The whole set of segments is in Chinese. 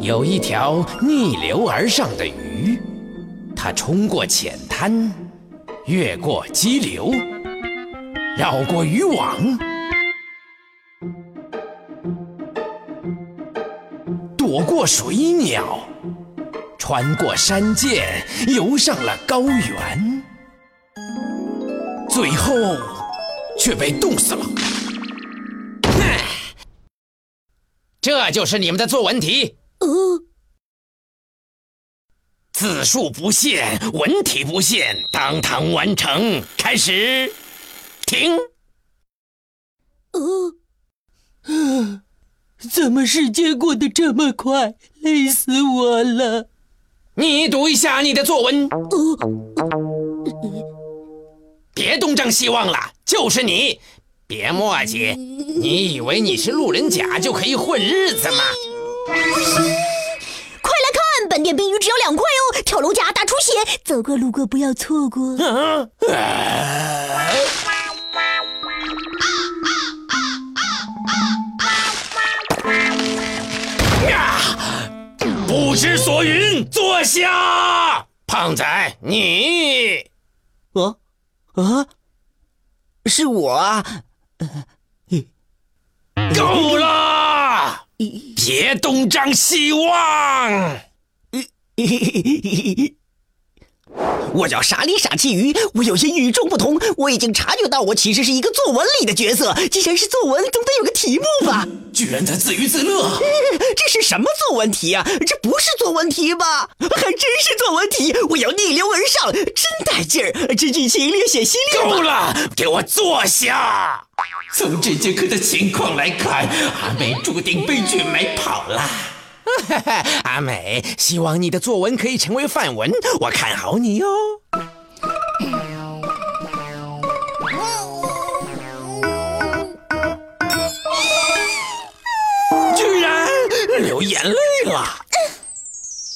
有一条逆流而上的鱼，它冲过浅滩，越过激流，绕过渔网，躲过水鸟，穿过山涧，游上了高原，最后却被冻死了。这就是你们的作文题。哦，字数不限，文体不限，当堂完成。开始，停。哦，呃，怎么时间过得这么快？累死我了。你读一下你的作文。哦，别东张西望了，就是你。别墨迹，你以为你是路人甲就可以混日子吗？快来看，本店冰鱼只要两块哦！跳楼价大出血，走过路过不要错过。啊！不知所云，坐下。胖仔，你，啊啊，是我啊！够了！别东张西望。我叫傻里傻气鱼，我有些与众不同。我已经察觉到，我其实是一个作文里的角色。既然是作文，总得有个题目吧？居然在自娱自乐！这是什么作文题啊？这不是作文题吧？还真是作文题！我要逆流而上，真带劲儿！这剧情略显犀利。够了，给我坐下。从这节课的情况来看，阿美注定被卷埋跑了。阿美，希望你的作文可以成为范文，我看好你哟。居然流眼泪了。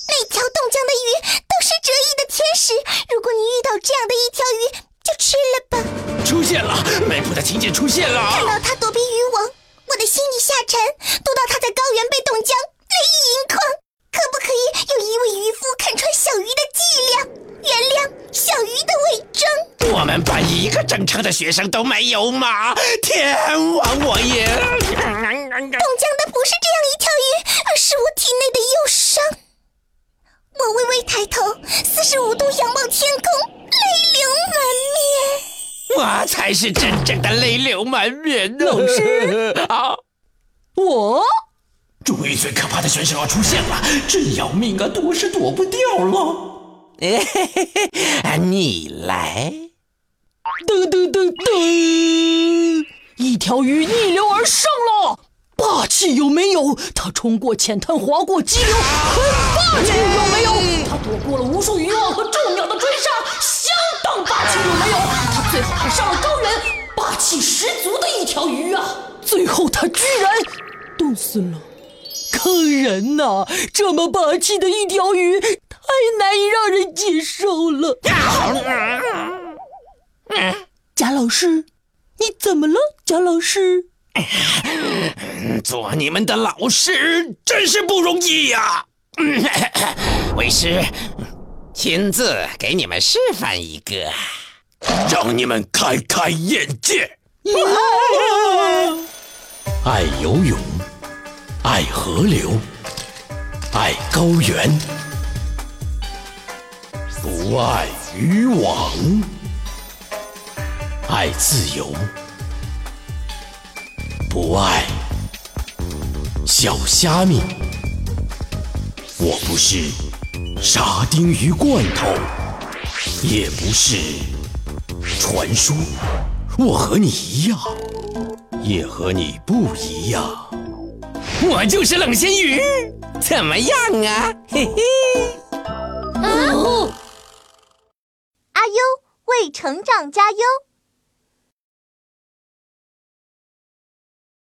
每条冻僵的鱼都是折翼的天使，如果你遇到这样的一条鱼，就吃了吧。出现了，美谱的情节出现了。看到他躲避渔网，我的心里下沉；躲到它在高原被冻僵。泪盈眶，可不可以有一位渔夫看穿小鱼的伎俩，原谅小鱼的伪装？我们班一个正常的学生都没有吗？天王我也。冻僵的不是这样一条鱼，而是我体内的忧伤。我微微抬头，四十五度仰望天空，泪流满面。我才是真正的泪流满面老师啊，我。终于，最可怕的选手要出现了，真要命啊！躲是躲不掉了。你来，噔噔噔噔，一条鱼逆流而上了，霸气有没有？它冲过浅滩，划过激流，很霸气有没有？它躲过了无数渔网和众鸟的追杀，相当霸气有没有？它最后还上了高原，霸气十足的一条鱼啊！最后它居然冻死了。坑人呐！这么霸气的一条鱼，太难以让人接受了。贾老师，你怎么了？贾老师，做你们的老师真是不容易呀！为师亲自给你们示范一个，让你们开开眼界。爱游泳。爱河流，爱高原，不爱渔网；爱自由，不爱小虾米。我不是沙丁鱼罐头，也不是传说。我和你一样，也和你不一样。我就是冷鲜鱼，怎么样啊？嘿嘿。啊阿优为成长加油。